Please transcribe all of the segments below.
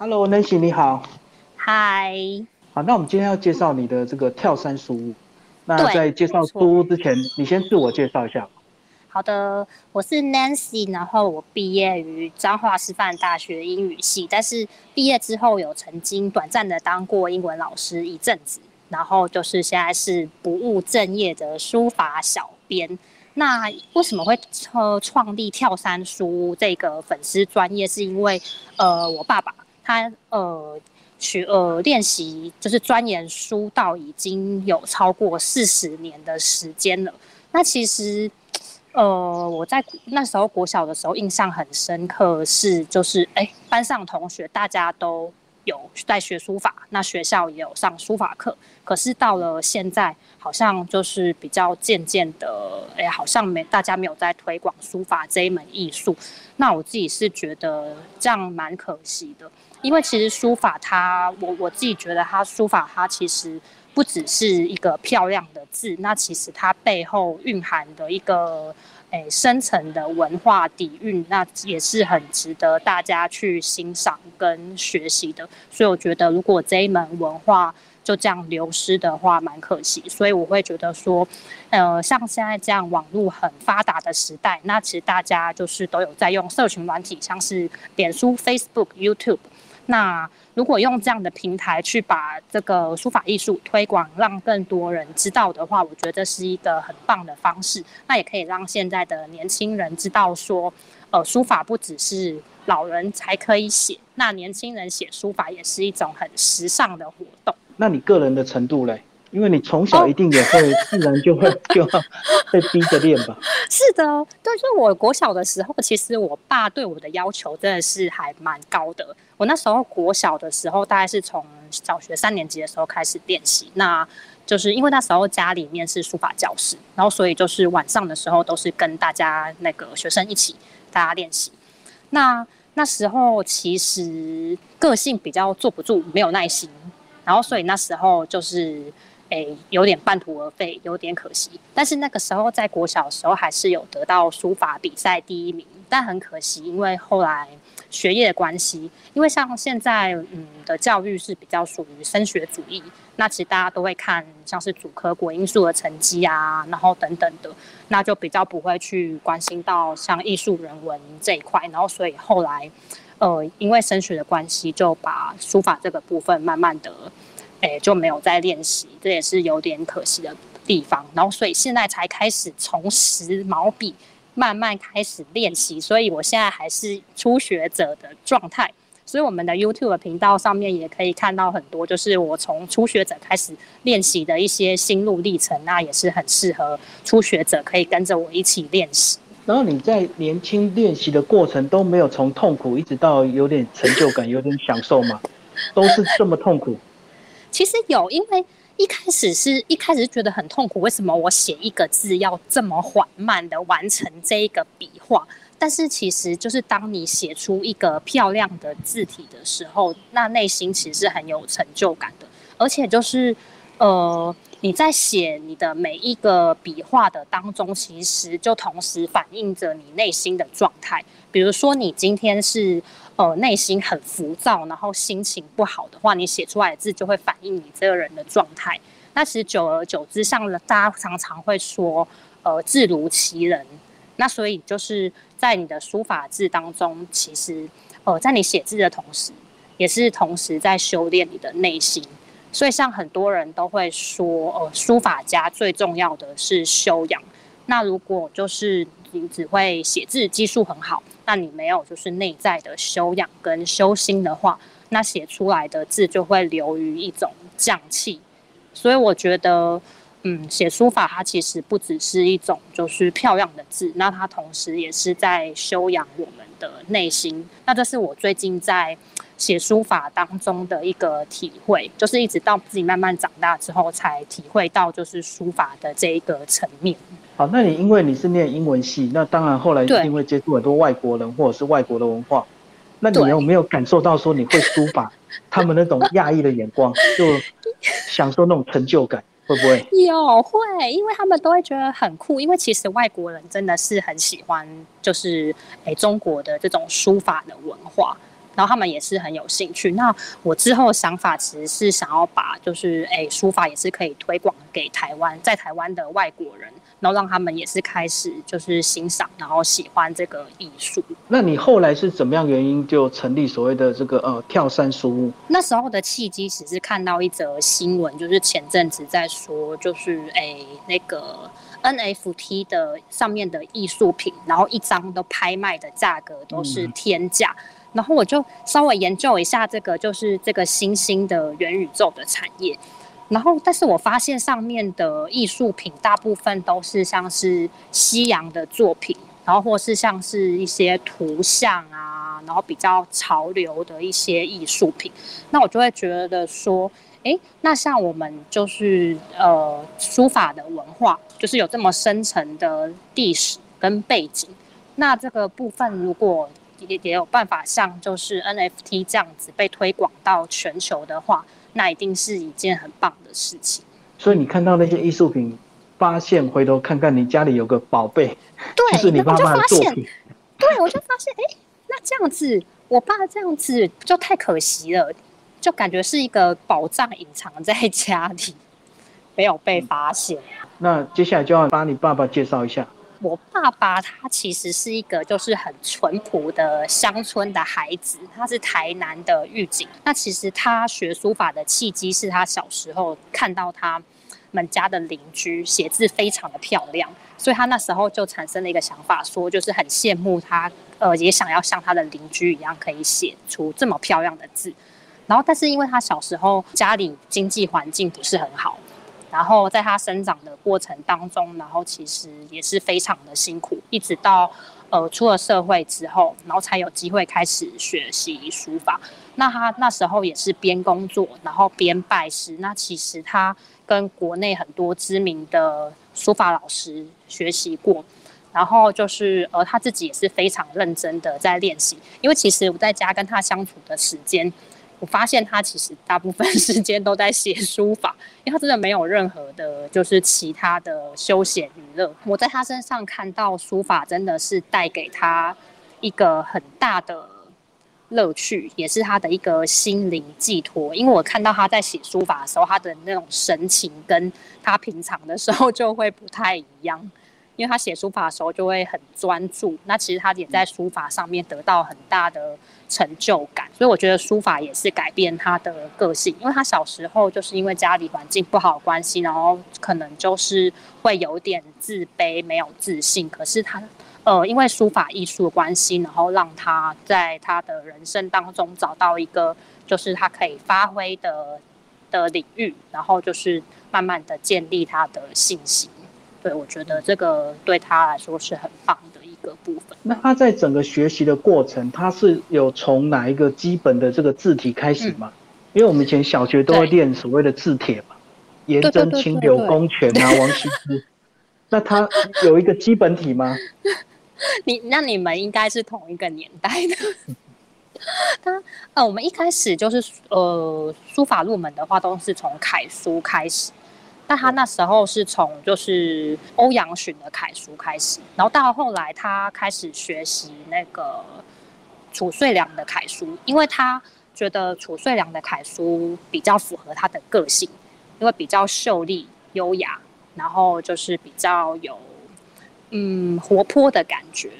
Hello，Nancy，你好。嗨。好，那我们今天要介绍你的这个跳山书屋。那在介绍书屋之前，你先自我介绍一下。好的，我是 Nancy，然后我毕业于彰化师范大学英语系，但是毕业之后有曾经短暂的当过英文老师一阵子，然后就是现在是不务正业的书法小编。那为什么会呃创立跳山书屋这个粉丝专业？是因为呃我爸爸他呃学呃练习就是钻研书道已经有超过四十年的时间了。那其实。呃，我在那时候国小的时候印象很深刻，是就是哎，班上同学大家都有在学书法，那学校也有上书法课。可是到了现在，好像就是比较渐渐的，哎，好像没大家没有在推广书法这一门艺术。那我自己是觉得这样蛮可惜的，因为其实书法它，我我自己觉得它书法它其实。不只是一个漂亮的字，那其实它背后蕴含的一个诶深层的文化底蕴，那也是很值得大家去欣赏跟学习的。所以我觉得，如果这一门文化就这样流失的话，蛮可惜。所以我会觉得说，呃，像现在这样网络很发达的时代，那其实大家就是都有在用社群软体，像是脸书、Facebook、YouTube。那如果用这样的平台去把这个书法艺术推广，让更多人知道的话，我觉得是一个很棒的方式。那也可以让现在的年轻人知道说，呃，书法不只是老人才可以写，那年轻人写书法也是一种很时尚的活动。那你个人的程度嘞？因为你从小一定也会自然就会 就要被逼着练吧？是的，对，就我国小的时候，其实我爸对我的要求真的是还蛮高的。我那时候国小的时候，大概是从小学三年级的时候开始练习。那就是因为那时候家里面是书法教室，然后所以就是晚上的时候都是跟大家那个学生一起大家练习。那那时候其实个性比较坐不住，没有耐心，然后所以那时候就是。哎，有点半途而废，有点可惜。但是那个时候在国小的时候，还是有得到书法比赛第一名。但很可惜，因为后来学业的关系，因为像现在嗯的教育是比较属于升学主义，那其实大家都会看像是主科国英数的成绩啊，然后等等的，那就比较不会去关心到像艺术人文这一块。然后所以后来，呃，因为升学的关系，就把书法这个部分慢慢的。哎，就没有再练习，这也是有点可惜的地方。然后，所以现在才开始重拾毛笔，慢慢开始练习。所以我现在还是初学者的状态。所以我们的 YouTube 频道上面也可以看到很多，就是我从初学者开始练习的一些心路历程。那也是很适合初学者可以跟着我一起练习。然后你在年轻练习的过程都没有从痛苦一直到有点成就感、有点享受吗？都是这么痛苦？其实有，因为一开始是一开始觉得很痛苦，为什么我写一个字要这么缓慢的完成这一个笔画？但是其实就是当你写出一个漂亮的字体的时候，那内心其实是很有成就感的，而且就是呃你在写你的每一个笔画的当中，其实就同时反映着你内心的状态。比如说你今天是。呃，内心很浮躁，然后心情不好的话，你写出来的字就会反映你这个人的状态。那其实久而久之，像大家常常会说，呃，字如其人。那所以就是在你的书法字当中，其实呃，在你写字的同时，也是同时在修炼你的内心。所以像很多人都会说，呃，书法家最重要的是修养。那如果就是你只会写字，技术很好。那你没有就是内在的修养跟修心的话，那写出来的字就会流于一种匠气。所以我觉得，嗯，写书法它其实不只是一种就是漂亮的字，那它同时也是在修养我们的内心。那这是我最近在写书法当中的一个体会，就是一直到自己慢慢长大之后，才体会到就是书法的这一个层面。好，那你因为你是念英文系，那当然后来一定会接触很多外国人或者是外国的文化。那你有没有感受到说你会书法，他们那种讶异的眼光，就享受那种成就感，会不会？有会，因为他们都会觉得很酷，因为其实外国人真的是很喜欢，就是诶中国的这种书法的文化。然后他们也是很有兴趣。那我之后想法其实是想要把，就是诶，书法也是可以推广给台湾，在台湾的外国人，然后让他们也是开始就是欣赏，然后喜欢这个艺术。那你后来是怎么样原因就成立所谓的这个呃跳山书屋？那时候的契机只是看到一则新闻，就是前阵子在说，就是诶那个 NFT 的上面的艺术品，然后一张都拍卖的价格都是天价。然后我就稍微研究一下这个，就是这个新兴的元宇宙的产业。然后，但是我发现上面的艺术品大部分都是像是西洋的作品，然后或是像是一些图像啊，然后比较潮流的一些艺术品。那我就会觉得说，哎，那像我们就是呃书法的文化，就是有这么深层的历史跟背景，那这个部分如果也也有办法像就是 NFT 这样子被推广到全球的话，那一定是一件很棒的事情。所以你看到那些艺术品，发现回头看看你家里有个宝贝，对，就是你爸爸的作品。对，我就发现，哎，那这样子，我爸这样子就太可惜了，就感觉是一个宝藏隐藏在家里，没有被发现。那接下来就要把你爸爸介绍一下。我爸爸他其实是一个就是很淳朴的乡村的孩子，他是台南的狱警。那其实他学书法的契机是他小时候看到他们家的邻居写字非常的漂亮，所以他那时候就产生了一个想法，说就是很羡慕他，呃，也想要像他的邻居一样可以写出这么漂亮的字。然后，但是因为他小时候家里经济环境不是很好。然后在他生长的过程当中，然后其实也是非常的辛苦，一直到呃出了社会之后，然后才有机会开始学习书法。那他那时候也是边工作，然后边拜师。那其实他跟国内很多知名的书法老师学习过，然后就是呃他自己也是非常认真的在练习。因为其实我在家跟他相处的时间。我发现他其实大部分时间都在写书法，因为他真的没有任何的，就是其他的休闲娱乐。我在他身上看到书法真的是带给他一个很大的乐趣，也是他的一个心灵寄托。因为我看到他在写书法的时候，他的那种神情跟他平常的时候就会不太一样，因为他写书法的时候就会很专注。那其实他也在书法上面得到很大的。成就感，所以我觉得书法也是改变他的个性，因为他小时候就是因为家里环境不好关系，然后可能就是会有点自卑、没有自信。可是他，呃，因为书法艺术的关系，然后让他在他的人生当中找到一个就是他可以发挥的的领域，然后就是慢慢的建立他的信心。对我觉得这个对他来说是很棒的一。个部分，那他在整个学习的过程，他是有从哪一个基本的这个字体开始吗？因为我们以前小学都会练所谓的字帖嘛，颜真卿、柳公权啊、王羲之，那他有一个基本体吗？你那你们应该是同一个年代的。他呃，我们一开始就是呃，书法入门的话，都是从楷书开始。但他那时候是从就是欧阳询的楷书开始，然后到后来他开始学习那个褚遂良的楷书，因为他觉得褚遂良的楷书比较符合他的个性，因为比较秀丽优雅，然后就是比较有嗯活泼的感觉，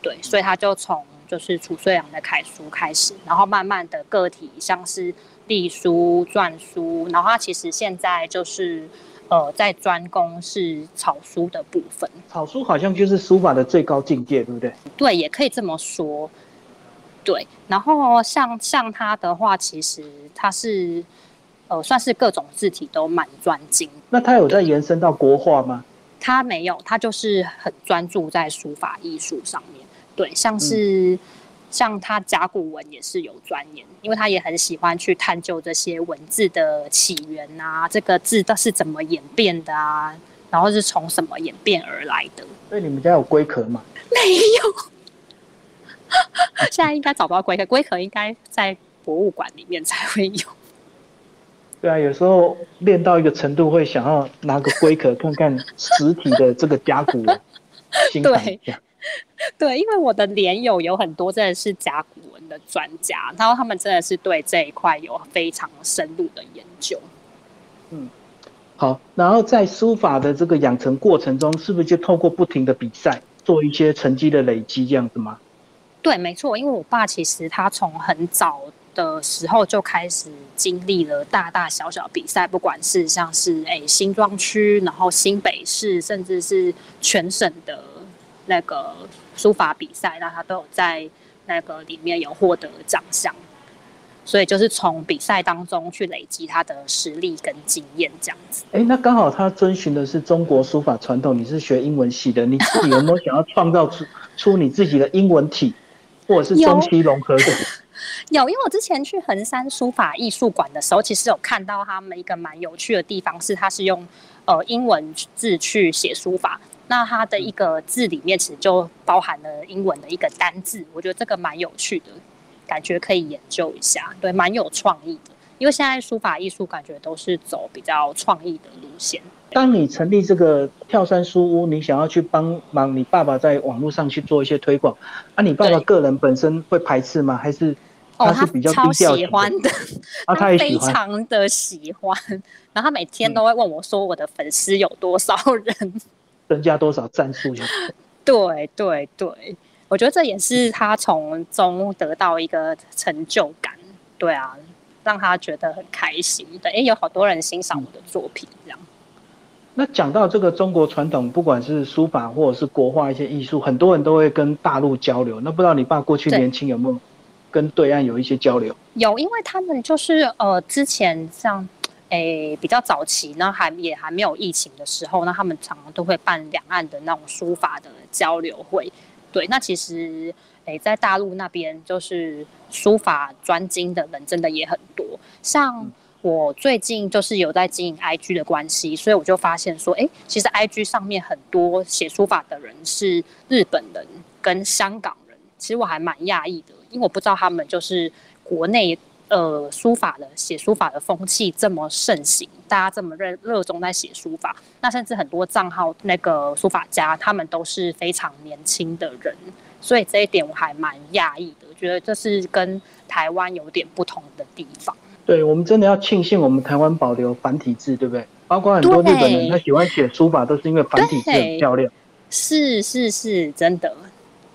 对，所以他就从就是褚遂良的楷书开始，然后慢慢的个体像是。隶书、篆书，然后他其实现在就是，呃，在专攻是草书的部分。草书好像就是书法的最高境界，对不对？对，也可以这么说。对，然后像像他的话，其实他是，呃，算是各种字体都蛮专精。那他有在延伸到国画吗？他没有，他就是很专注在书法艺术上面。对，像是。像他甲骨文也是有钻研，因为他也很喜欢去探究这些文字的起源啊，这个字都是怎么演变的啊，然后是从什么演变而来的。所以你们家有龟壳吗？没有，现在应该找不到龟壳，龟壳应该在博物馆里面才会有。对啊，有时候练到一个程度，会想要拿个龟壳看看实体的这个甲骨文，欣赏一下。对，因为我的连友有很多真的是甲骨文的的专家，然后他们真的是对这一块有非常深入的研究。嗯，好，然后在书法的这个养成过程中，是不是就透过不停的比赛，做一些成绩的累积这样子吗？对，没错，因为我爸其实他从很早的时候就开始经历了大大小小比赛，不管是像是诶新庄区，然后新北市，甚至是全省的那个书法比赛，那他都有在那个里面有获得奖项。所以就是从比赛当中去累积他的实力跟经验，这样子。哎，那刚好他遵循的是中国书法传统，你是学英文系的，你自己有没有想要创造出出你自己的英文体，或者是中西融合的？有，因为我之前去衡山书法艺术馆的时候，其实有看到他们一个蛮有趣的地方，是他是用呃英文字去写书法，那它的一个字里面其实就包含了英文的一个单字，我觉得这个蛮有趣的。感觉可以研究一下，对，蛮有创意的。因为现在书法艺术感觉都是走比较创意的路线。当你成立这个跳山书屋，你想要去帮忙你爸爸在网络上去做一些推广，啊，你爸爸个人本身会排斥吗？还是他是比较低调喜欢的？啊，他也非常的喜欢。然后他每天都会问我说：“我的粉丝有多少人？增加多少赞数？”对对对。我觉得这也是他从中得到一个成就感，对啊，让他觉得很开心。对，哎，有好多人欣赏我的作品，这样。那讲到这个中国传统，不管是书法或者是国画一些艺术，很多人都会跟大陆交流。那不知道你爸过去年轻有没有跟对岸有一些交流？有，因为他们就是呃，之前像诶比较早期，那还也还没有疫情的时候，那他们常常都会办两岸的那种书法的交流会。对，那其实，诶，在大陆那边就是书法专精的人真的也很多。像我最近就是有在经营 IG 的关系，所以我就发现说，哎，其实 IG 上面很多写书法的人是日本人跟香港人。其实我还蛮讶异的，因为我不知道他们就是国内呃书法的写书法的风气这么盛行，大家这么热热衷在写书法。那甚至很多账号那个书法家，他们都是非常年轻的人，所以这一点我还蛮讶异的，觉得这是跟台湾有点不同的地方。对我们真的要庆幸我们台湾保留繁体字，对不对？包括很多日本人他喜欢写书法，都是因为繁体字很漂亮。是是是，真的，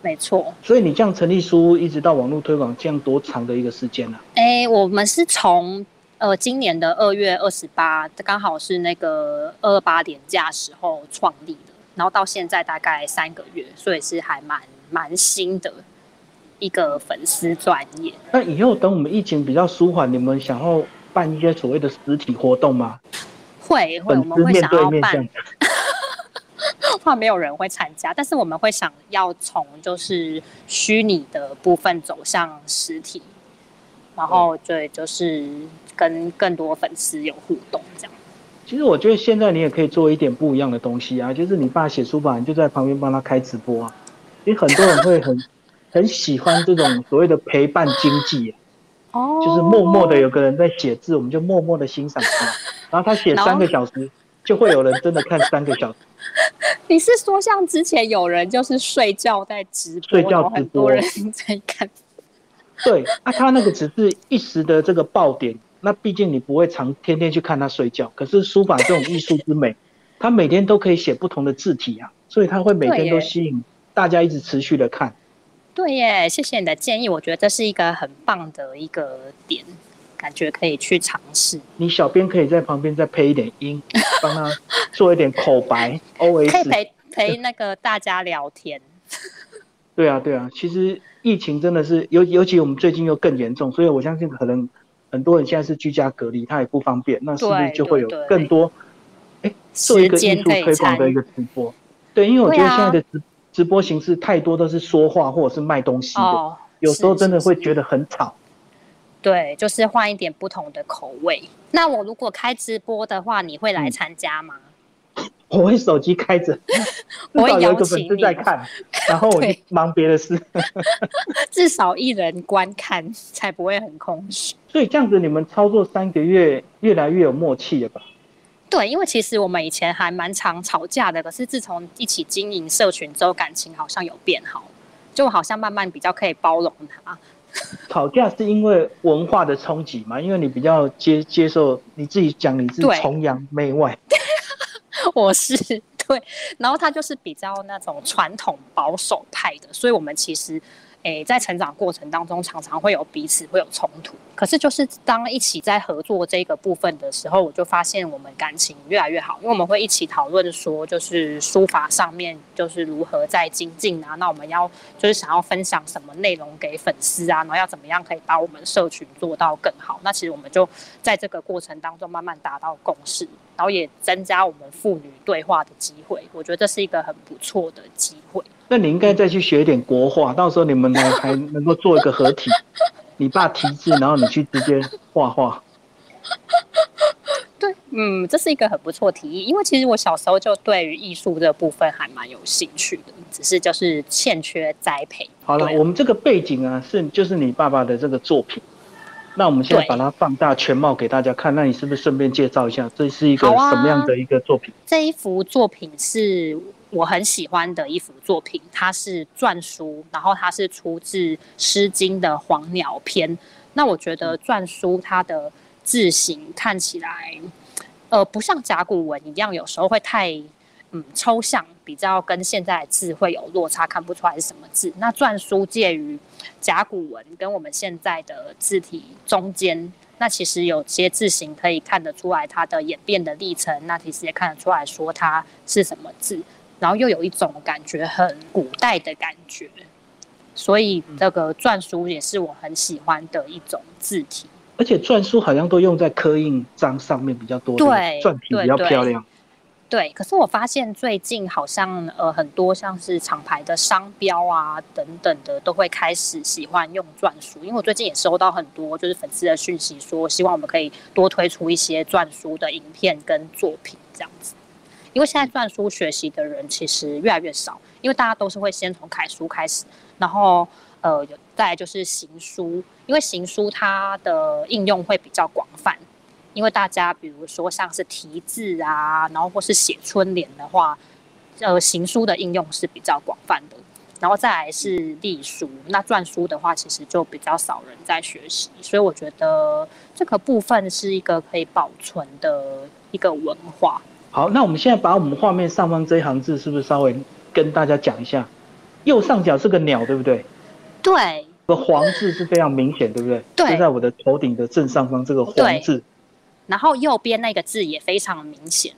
没错。所以你这样成立书，一直到网络推广，这样多长的一个时间呢？哎，我们是从。呃，今年的二月二十八，刚好是那个二二八年假时候创立的，然后到现在大概三个月，所以是还蛮蛮新的一个粉丝专业。那以后等我们疫情比较舒缓，你们想要办一些所谓的实体活动吗？会会，我们会想要办，怕没有人会参加，但是我们会想要从就是虚拟的部分走向实体，然后对，就是。跟更多粉丝有互动，这样。其实我觉得现在你也可以做一点不一样的东西啊，就是你爸写书法，你就在旁边帮他开直播啊。因为很多人会很 很喜欢这种所谓的陪伴经济，哦，就是默默的有个人在写字，我们就默默的欣赏他，然后他写三个小时，就会有人真的看三个小时。你是说像之前有人就是睡觉在直播，睡觉直播，人在看？对啊，他那个只是一时的这个爆点。那毕竟你不会常天天去看他睡觉，可是书法这种艺术之美，他每天都可以写不同的字体啊，所以他会每天都吸引大家一直持续的看。对耶，谢谢你的建议，我觉得这是一个很棒的一个点，感觉可以去尝试。你小编可以在旁边再配一点音，帮他做一点口白，O S，可以陪陪那个大家聊天。对啊，对啊，其实疫情真的是尤尤其我们最近又更严重，所以我相信可能。很多人现在是居家隔离，他也不方便，那是不是就会有更多？哎，做一个艺术推广的一个直播，对，因为我觉得现在的直直播形式太多都是说话或者是卖东西的，有时候真的会觉得很吵。对，就是换一点不同的口味。那我如果开直播的话，你会来参加吗？我会手机开着，至少有一个粉丝在看，然后我忙别的事。至少一人观看才不会很空虚。所以这样子，你们操作三个月，越来越有默契了吧？对，因为其实我们以前还蛮常吵架的，可是自从一起经营社群之后，感情好像有变好，就好像慢慢比较可以包容他。吵架是因为文化的冲击嘛？因为你比较接接受你自己讲你是崇洋媚外，我是对，然后他就是比较那种传统保守派的，所以我们其实。诶，在成长过程当中，常常会有彼此会有冲突。可是，就是当一起在合作这个部分的时候，我就发现我们感情越来越好，因为我们会一起讨论说，就是书法上面就是如何在精进啊。那我们要就是想要分享什么内容给粉丝啊，然后要怎么样可以把我们社群做到更好。那其实我们就在这个过程当中慢慢达到共识，然后也增加我们父女对话的机会。我觉得这是一个很不错的机会。那你应该再去学一点国画，到时候你们还还能够做一个合体。你爸题字，然后你去直接画画。对，嗯，这是一个很不错提议，因为其实我小时候就对于艺术这部分还蛮有兴趣的，只是就是欠缺栽培。好了，我们这个背景啊，是就是你爸爸的这个作品。那我们现在把它放大全貌给大家看，那你是不是顺便介绍一下，这是一个什么样的一个作品？这一幅作品是。我很喜欢的一幅作品，它是篆书，然后它是出自《诗经》的《黄鸟篇》。那我觉得篆书它的字形看起来，呃，不像甲骨文一样，有时候会太嗯抽象，比较跟现在字会有落差，看不出来是什么字。那篆书介于甲骨文跟我们现在的字体中间，那其实有些字形可以看得出来它的演变的历程，那其实也看得出来说它是什么字。然后又有一种感觉很古代的感觉，所以这个篆书也是我很喜欢的一种字体。而且篆书好像都用在刻印章上面比较多，对，篆体比较漂亮。对，可是我发现最近好像呃很多像是厂牌的商标啊等等的都会开始喜欢用篆书，因为我最近也收到很多就是粉丝的讯息，说希望我们可以多推出一些篆书的影片跟作品这样子。因为现在篆书学习的人其实越来越少，因为大家都是会先从楷书开始，然后呃，再就是行书，因为行书它的应用会比较广泛，因为大家比如说像是题字啊，然后或是写春联的话，呃，行书的应用是比较广泛的，然后再来是隶书，那篆书的话其实就比较少人在学习，所以我觉得这个部分是一个可以保存的一个文化。好，那我们现在把我们画面上方这一行字，是不是稍微跟大家讲一下？右上角是个鸟，对不对？对。个黄字是非常明显，对不对？对。就在我的头顶的正上方，这个黄字。然后右边那个字也非常明显。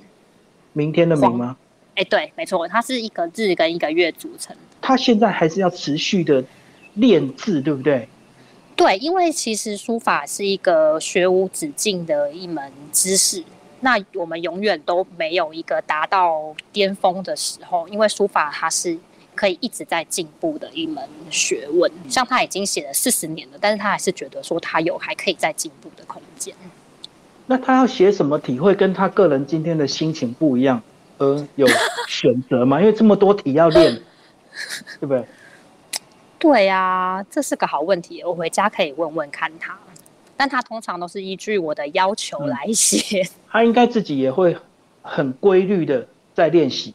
明天的明吗？哎，对，没错，它是一个日跟一个月组成。它现在还是要持续的练字，对不对？对，因为其实书法是一个学无止境的一门知识。那我们永远都没有一个达到巅峰的时候，因为书法它是可以一直在进步的一门学问。像他已经写了四十年了，但是他还是觉得说他有还可以再进步的空间。那他要写什么体会跟他个人今天的心情不一样，而有选择吗？因为这么多题要练，对不对？对呀，这是个好问题，我回家可以问问看他。但他通常都是依据我的要求来写。他应该自己也会很规律的在练习，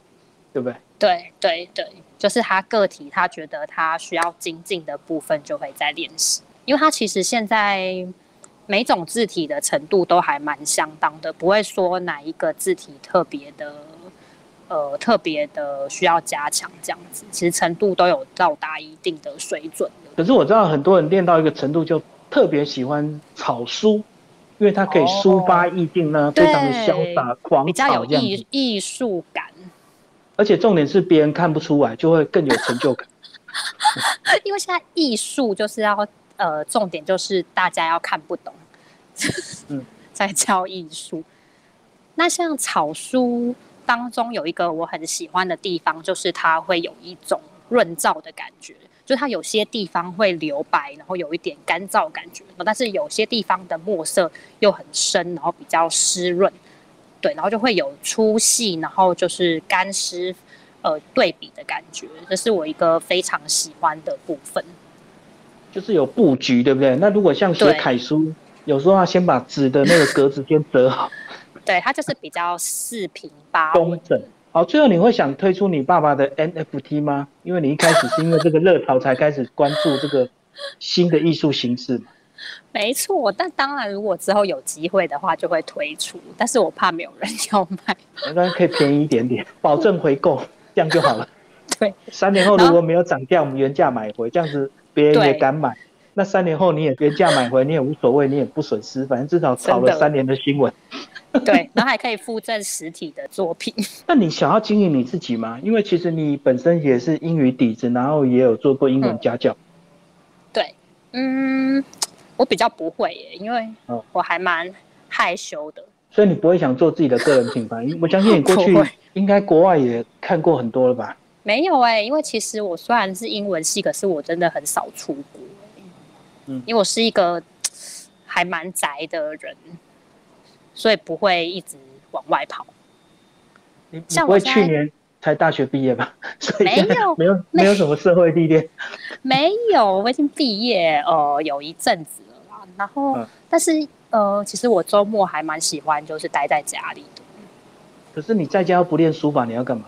对不对？对对对，就是他个体，他觉得他需要精进的部分就会在练习。因为他其实现在每种字体的程度都还蛮相当的，不会说哪一个字体特别的呃特别的需要加强这样子。其实程度都有到达一定的水准可是我知道很多人练到一个程度就。特别喜欢草书，因为它可以抒发意境呢，非常的潇洒狂比较有艺艺术感。而且重点是别人看不出来，就会更有成就感。因为现在艺术就是要呃，重点就是大家要看不懂，嗯，在教艺术。那像草书当中有一个我很喜欢的地方，就是它会有一种润燥的感觉。就它有些地方会留白，然后有一点干燥感觉，但是有些地方的墨色又很深，然后比较湿润，对，然后就会有粗细，然后就是干湿，呃，对比的感觉，这是我一个非常喜欢的部分。就是有布局，对不对？那如果像写楷书，有时候要先把纸的那个格子先折好。对，它就是比较四平八工整。好，最后你会想推出你爸爸的 NFT 吗？因为你一开始是因为这个热潮才开始关注这个新的艺术形式。没错，但当然，如果之后有机会的话，就会推出。但是我怕没有人要买，当然可以便宜一点点，保证回购，这样就好了。对，三年后如果没有涨价，我们原价买回，这样子别人也敢买。那三年后你也原价买回，你也无所谓，你也不损失，反正至少炒了三年的新闻。对，然后还可以附赠实体的作品。那你想要经营你自己吗？因为其实你本身也是英语底子，然后也有做过英文家教。对，嗯，我比较不会耶，因为我还蛮害羞的。所以你不会想做自己的个人品牌？我相信你过 去应该国外也看过很多了吧？没有哎，因为其实我虽然是英文系，可是我真的很少出国。嗯，因为我是一个还蛮宅的人。所以不会一直往外跑。你不会去年才大学毕业吧？没有，没有，没有什么社会历练。没有，我已经毕业呃有一阵子了啦。然后，但是呃，其实我周末还蛮喜欢，就是待在家里的。可是你在家不练书法，你要干嘛？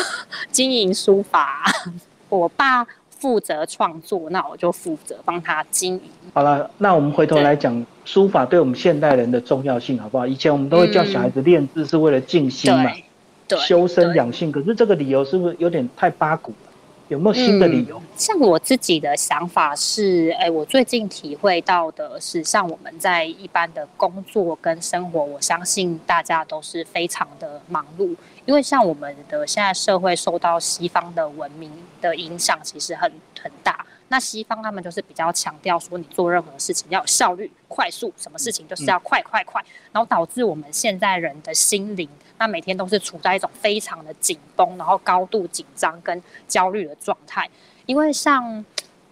经营书法。我爸。负责创作，那我就负责帮他经营。好了，那我们回头来讲书法对我们现代人的重要性，好不好？以前我们都会叫小孩子练字是为了静心嘛，修身养性。可是这个理由是不是有点太八股了？有没有新的理由？像我自己的想法是，哎，我最近体会到的是，像我们在一般的工作跟生活，我相信大家都是非常的忙碌。因为像我们的现在社会受到西方的文明的影响，其实很很大。那西方他们就是比较强调说，你做任何事情要有效率、快速，什么事情就是要快快快，然后导致我们现在人的心灵，那每天都是处在一种非常的紧绷，然后高度紧张跟焦虑的状态。因为像。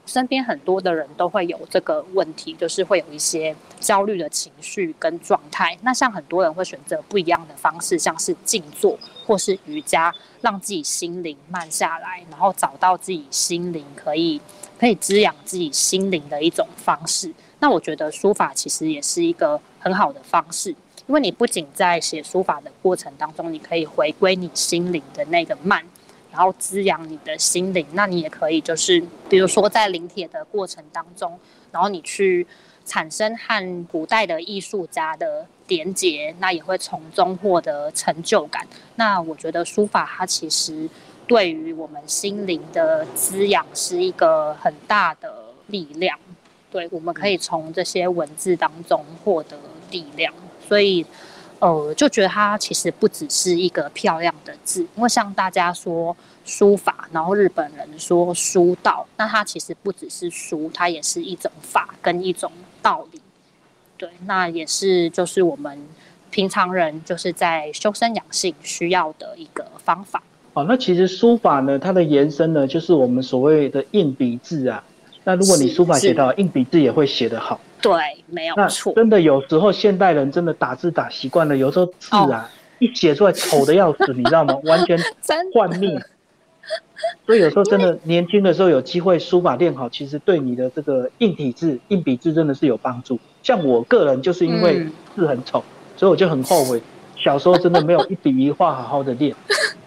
身边很多的人都会有这个问题，就是会有一些焦虑的情绪跟状态。那像很多人会选择不一样的方式，像是静坐或是瑜伽，让自己心灵慢下来，然后找到自己心灵可以可以滋养自己心灵的一种方式。那我觉得书法其实也是一个很好的方式，因为你不仅在写书法的过程当中，你可以回归你心灵的那个慢。然后滋养你的心灵，那你也可以就是，比如说在临帖的过程当中，然后你去产生和古代的艺术家的连结，那也会从中获得成就感。那我觉得书法它其实对于我们心灵的滋养是一个很大的力量。对，我们可以从这些文字当中获得力量，所以。呃，就觉得它其实不只是一个漂亮的字，因为像大家说书法，然后日本人说书道，那它其实不只是书，它也是一种法跟一种道理。对，那也是就是我们平常人就是在修身养性需要的一个方法。哦，那其实书法呢，它的延伸呢，就是我们所谓的硬笔字啊。那如果你书法写到硬笔字，也会写得好。对，没有错。真的有时候现代人真的打字打习惯了，有时候字啊一写出来丑的要死，你知道吗？完全幻灭。所以有时候真的年轻的时候有机会书法练好，其实对你的这个硬体字、硬笔字真的是有帮助。像我个人就是因为字很丑，所以我就很后悔小时候真的没有一笔一画好好的练。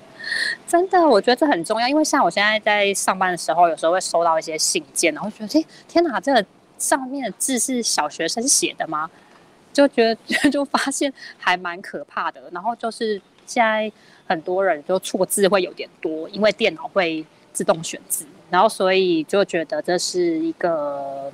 真的，我觉得这很重要，因为像我现在在上班的时候，有时候会收到一些信件，然后觉得，哎，天哪，这个。上面的字是小学生写的吗？就觉得 就发现还蛮可怕的。然后就是现在很多人就错字会有点多，因为电脑会自动选字，然后所以就觉得这是一个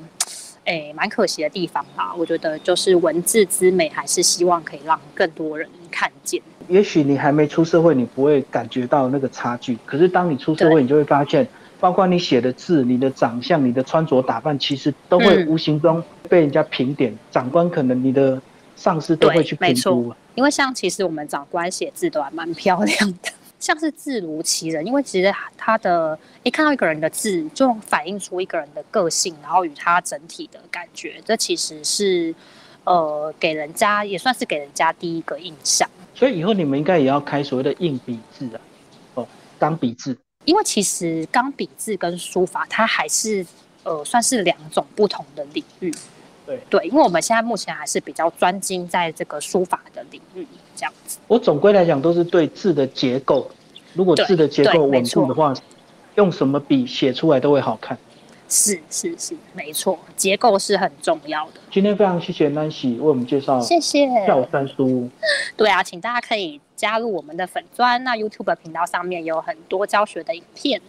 诶蛮可惜的地方吧。我觉得就是文字之美，还是希望可以让更多人看见。也许你还没出社会，你不会感觉到那个差距。可是当你出社会，你就会发现。包括你写的字、你的长相、你的穿着打扮，其实都会无形中被人家评点。长官可能你的上司都会去评估。因为像其实我们长官写字都还蛮漂亮的，像是字如其人。因为其实他的一看到一个人的字，就反映出一个人的个性，然后与他整体的感觉。这其实是呃给人家也算是给人家第一个印象。所以以后你们应该也要开所谓的硬笔字啊，哦，钢笔字。因为其实钢笔字跟书法，它还是呃算是两种不同的领域。对对，因为我们现在目前还是比较专精在这个书法的领域这样子。我总归来讲都是对字的结构，如果字的结构稳固的话，用什么笔写出来都会好看。是是是，没错，结构是很重要的。今天非常谢谢 Nancy 为我们介绍，谢谢跳山书屋。对啊，请大家可以加入我们的粉砖，那 YouTube 频道上面有很多教学的影片。